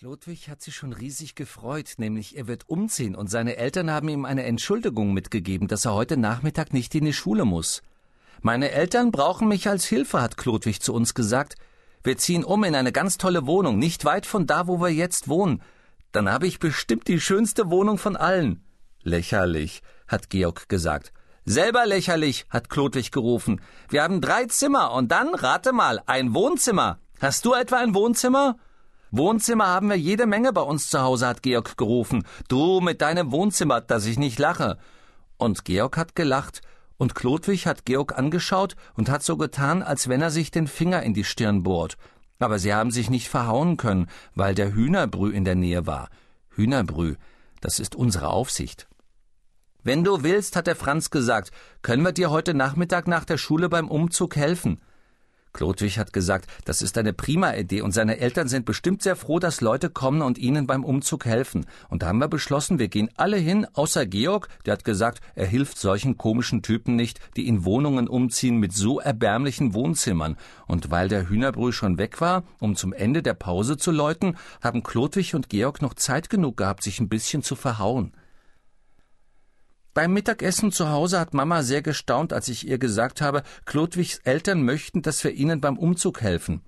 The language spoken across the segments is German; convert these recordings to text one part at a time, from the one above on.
Klodwig hat sich schon riesig gefreut, nämlich er wird umziehen und seine Eltern haben ihm eine Entschuldigung mitgegeben, dass er heute Nachmittag nicht in die Schule muss. Meine Eltern brauchen mich als Hilfe, hat Klodwig zu uns gesagt. Wir ziehen um in eine ganz tolle Wohnung, nicht weit von da, wo wir jetzt wohnen. Dann habe ich bestimmt die schönste Wohnung von allen. Lächerlich, hat Georg gesagt. Selber lächerlich, hat Klodwig gerufen. Wir haben drei Zimmer und dann, rate mal, ein Wohnzimmer. Hast du etwa ein Wohnzimmer? Wohnzimmer haben wir jede Menge bei uns zu Hause, hat Georg gerufen. Du mit deinem Wohnzimmer, dass ich nicht lache. Und Georg hat gelacht, und Klodwig hat Georg angeschaut und hat so getan, als wenn er sich den Finger in die Stirn bohrt. Aber sie haben sich nicht verhauen können, weil der Hühnerbrü in der Nähe war. Hühnerbrü, das ist unsere Aufsicht. Wenn du willst, hat der Franz gesagt, können wir dir heute Nachmittag nach der Schule beim Umzug helfen. Klodwig hat gesagt, das ist eine prima Idee und seine Eltern sind bestimmt sehr froh, dass Leute kommen und ihnen beim Umzug helfen. Und da haben wir beschlossen, wir gehen alle hin, außer Georg, der hat gesagt, er hilft solchen komischen Typen nicht, die in Wohnungen umziehen mit so erbärmlichen Wohnzimmern. Und weil der Hühnerbrüh schon weg war, um zum Ende der Pause zu läuten, haben Klodwig und Georg noch Zeit genug gehabt, sich ein bisschen zu verhauen. Beim Mittagessen zu Hause hat Mama sehr gestaunt, als ich ihr gesagt habe, Klodwigs Eltern möchten, dass wir ihnen beim Umzug helfen.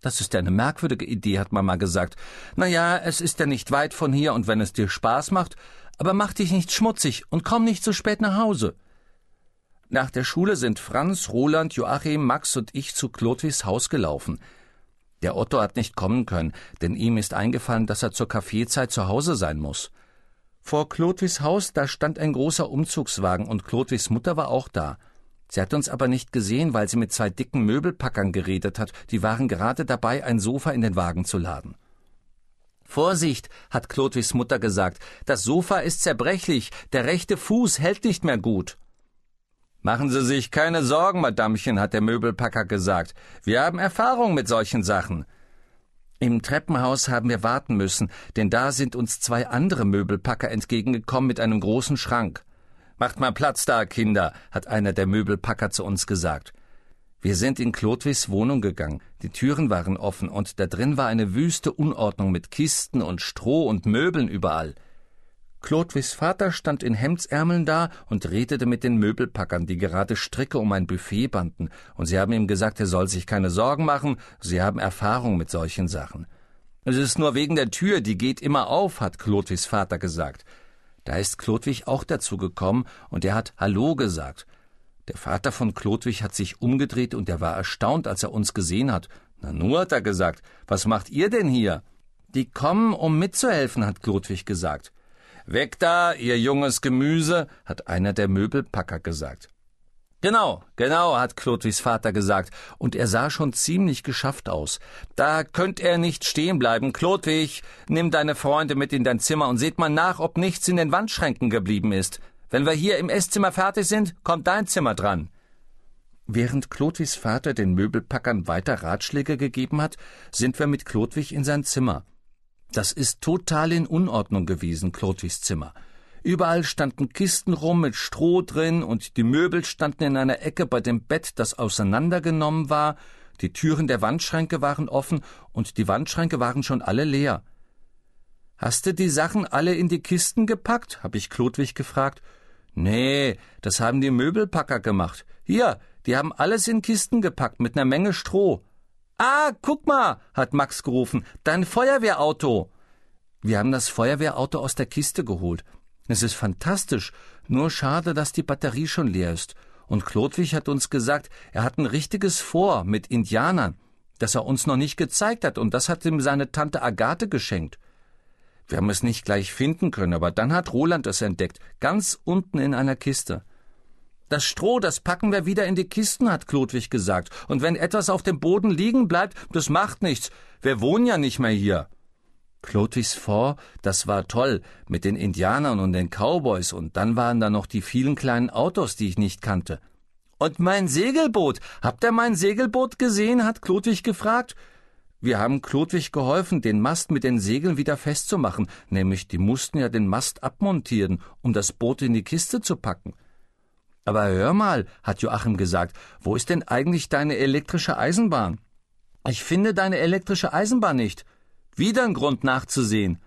Das ist eine merkwürdige Idee, hat Mama gesagt. Na ja, es ist ja nicht weit von hier und wenn es dir Spaß macht, aber mach dich nicht schmutzig und komm nicht so spät nach Hause. Nach der Schule sind Franz, Roland, Joachim, Max und ich zu Klodwigs Haus gelaufen. Der Otto hat nicht kommen können, denn ihm ist eingefallen, dass er zur Kaffeezeit zu Hause sein muss. Vor Klotwis Haus, da stand ein großer Umzugswagen und Klotwis Mutter war auch da. Sie hat uns aber nicht gesehen, weil sie mit zwei dicken Möbelpackern geredet hat, die waren gerade dabei, ein Sofa in den Wagen zu laden. Vorsicht, hat Klotwis Mutter gesagt, das Sofa ist zerbrechlich, der rechte Fuß hält nicht mehr gut. Machen Sie sich keine Sorgen, Madamchen, hat der Möbelpacker gesagt. Wir haben Erfahrung mit solchen Sachen. Im Treppenhaus haben wir warten müssen, denn da sind uns zwei andere Möbelpacker entgegengekommen mit einem großen Schrank. Macht mal Platz da, Kinder, hat einer der Möbelpacker zu uns gesagt. Wir sind in Klodwigs Wohnung gegangen. Die Türen waren offen und da drin war eine wüste Unordnung mit Kisten und Stroh und Möbeln überall. Klodwigs Vater stand in Hemdsärmeln da und redete mit den Möbelpackern, die gerade Stricke um ein Buffet banden, und sie haben ihm gesagt, er soll sich keine Sorgen machen, sie haben Erfahrung mit solchen Sachen. Es ist nur wegen der Tür, die geht immer auf, hat Klodwigs Vater gesagt. Da ist Klodwig auch dazu gekommen, und er hat Hallo gesagt. Der Vater von Klodwig hat sich umgedreht, und er war erstaunt, als er uns gesehen hat. Na nur, hat er gesagt, was macht ihr denn hier? Die kommen, um mitzuhelfen, hat Klodwig gesagt. Weg da, ihr junges Gemüse, hat einer der Möbelpacker gesagt. Genau, genau, hat Klodwigs Vater gesagt, und er sah schon ziemlich geschafft aus. Da könnt er nicht stehen bleiben. Klodwig, nimm deine Freunde mit in dein Zimmer und seht mal nach, ob nichts in den Wandschränken geblieben ist. Wenn wir hier im Esszimmer fertig sind, kommt dein Zimmer dran. Während Klodwigs Vater den Möbelpackern weiter Ratschläge gegeben hat, sind wir mit Klodwig in sein Zimmer. Das ist total in Unordnung gewesen, Klotwigs Zimmer. Überall standen Kisten rum mit Stroh drin und die Möbel standen in einer Ecke bei dem Bett, das auseinandergenommen war, die Türen der Wandschränke waren offen und die Wandschränke waren schon alle leer. Hast du die Sachen alle in die Kisten gepackt? habe ich Klodwig gefragt. Nee, das haben die Möbelpacker gemacht. Hier, die haben alles in Kisten gepackt mit ner Menge Stroh. Ah, guck mal, hat Max gerufen, dein Feuerwehrauto. Wir haben das Feuerwehrauto aus der Kiste geholt. Es ist fantastisch, nur schade, dass die Batterie schon leer ist. Und Klodwig hat uns gesagt, er hat ein richtiges Vor mit Indianern, das er uns noch nicht gezeigt hat, und das hat ihm seine Tante Agathe geschenkt. Wir haben es nicht gleich finden können, aber dann hat Roland es entdeckt, ganz unten in einer Kiste. Das Stroh, das packen wir wieder in die Kisten, hat Klodwig gesagt. Und wenn etwas auf dem Boden liegen bleibt, das macht nichts. Wir wohnen ja nicht mehr hier. Klodwigs Fort, das war toll, mit den Indianern und den Cowboys, und dann waren da noch die vielen kleinen Autos, die ich nicht kannte. Und mein Segelboot, habt ihr mein Segelboot gesehen? hat Klodwig gefragt. Wir haben Klodwig geholfen, den Mast mit den Segeln wieder festzumachen, nämlich die mussten ja den Mast abmontieren, um das Boot in die Kiste zu packen. Aber hör mal, hat Joachim gesagt, wo ist denn eigentlich deine elektrische Eisenbahn? Ich finde deine elektrische Eisenbahn nicht. Wieder ein Grund nachzusehen.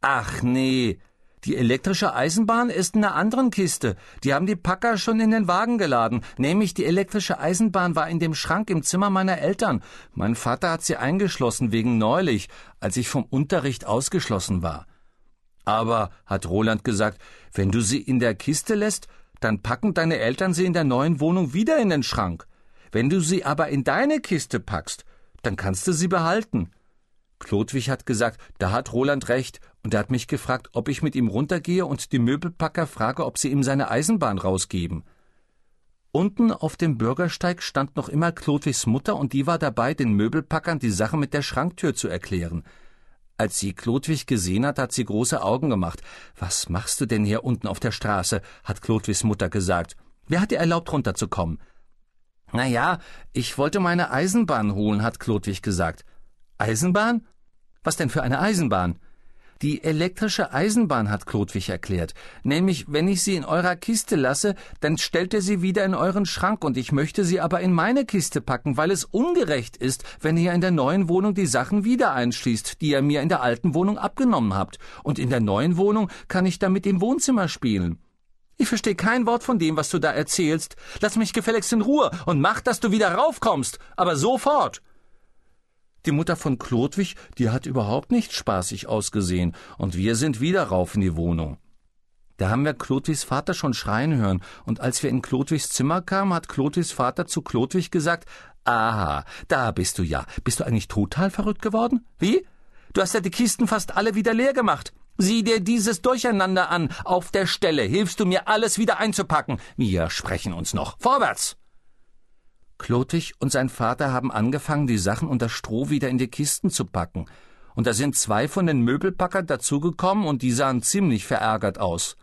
Ach nee, die elektrische Eisenbahn ist in einer anderen Kiste. Die haben die Packer schon in den Wagen geladen. Nämlich die elektrische Eisenbahn war in dem Schrank im Zimmer meiner Eltern. Mein Vater hat sie eingeschlossen wegen neulich, als ich vom Unterricht ausgeschlossen war. Aber, hat Roland gesagt, wenn du sie in der Kiste lässt, dann packen deine Eltern sie in der neuen Wohnung wieder in den Schrank. Wenn du sie aber in deine Kiste packst, dann kannst du sie behalten. Klodwig hat gesagt, da hat Roland recht, und er hat mich gefragt, ob ich mit ihm runtergehe und die Möbelpacker frage, ob sie ihm seine Eisenbahn rausgeben. Unten auf dem Bürgersteig stand noch immer Klodwigs Mutter und die war dabei, den Möbelpackern die Sache mit der Schranktür zu erklären. Als sie Klodwig gesehen hat, hat sie große Augen gemacht. Was machst du denn hier unten auf der Straße? hat Klodwigs Mutter gesagt. Wer hat dir erlaubt, runterzukommen? Na ja, ich wollte meine Eisenbahn holen, hat Klodwig gesagt. Eisenbahn? Was denn für eine Eisenbahn? Die elektrische Eisenbahn, hat Klodwig erklärt. Nämlich, wenn ich sie in eurer Kiste lasse, dann stellt ihr sie wieder in euren Schrank und ich möchte sie aber in meine Kiste packen, weil es ungerecht ist, wenn ihr in der neuen Wohnung die Sachen wieder einschließt, die ihr mir in der alten Wohnung abgenommen habt. Und in der neuen Wohnung kann ich damit im Wohnzimmer spielen. Ich verstehe kein Wort von dem, was du da erzählst. Lass mich gefälligst in Ruhe und mach, dass du wieder raufkommst, aber sofort. Die Mutter von Klodwig, die hat überhaupt nicht spaßig ausgesehen, und wir sind wieder rauf in die Wohnung. Da haben wir Klodwigs Vater schon schreien hören, und als wir in Klodwigs Zimmer kamen, hat Klodwigs Vater zu Klodwig gesagt, Aha, da bist du ja. Bist du eigentlich total verrückt geworden? Wie? Du hast ja die Kisten fast alle wieder leer gemacht. Sieh dir dieses Durcheinander an. Auf der Stelle hilfst du mir, alles wieder einzupacken. Wir sprechen uns noch. Vorwärts! Klotig und sein Vater haben angefangen, die Sachen unter Stroh wieder in die Kisten zu packen. Und da sind zwei von den Möbelpackern dazugekommen und die sahen ziemlich verärgert aus.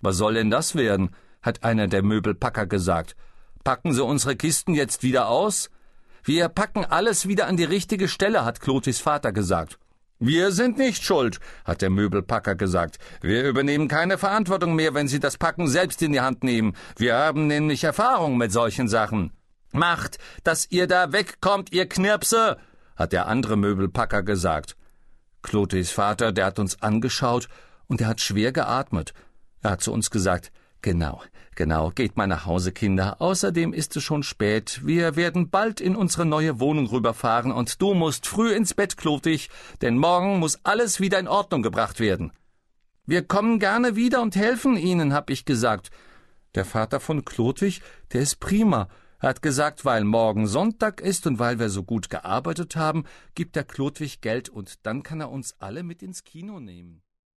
Was soll denn das werden? hat einer der Möbelpacker gesagt. Packen Sie unsere Kisten jetzt wieder aus? Wir packen alles wieder an die richtige Stelle, hat Klotis Vater gesagt. Wir sind nicht schuld, hat der Möbelpacker gesagt. Wir übernehmen keine Verantwortung mehr, wenn Sie das Packen selbst in die Hand nehmen. Wir haben nämlich Erfahrung mit solchen Sachen. Macht, dass ihr da wegkommt, ihr Knirpse, hat der andere Möbelpacker gesagt. Klotis Vater, der hat uns angeschaut und er hat schwer geatmet. Er hat zu uns gesagt, Genau, genau, geht mal nach Hause, Kinder. Außerdem ist es schon spät. Wir werden bald in unsere neue Wohnung rüberfahren und du musst früh ins Bett, Klotig, denn morgen muss alles wieder in Ordnung gebracht werden. Wir kommen gerne wieder und helfen Ihnen, hab ich gesagt. Der Vater von Klodwig, der ist prima. Er hat gesagt, weil morgen Sonntag ist und weil wir so gut gearbeitet haben, gibt der Klodwig Geld und dann kann er uns alle mit ins Kino nehmen.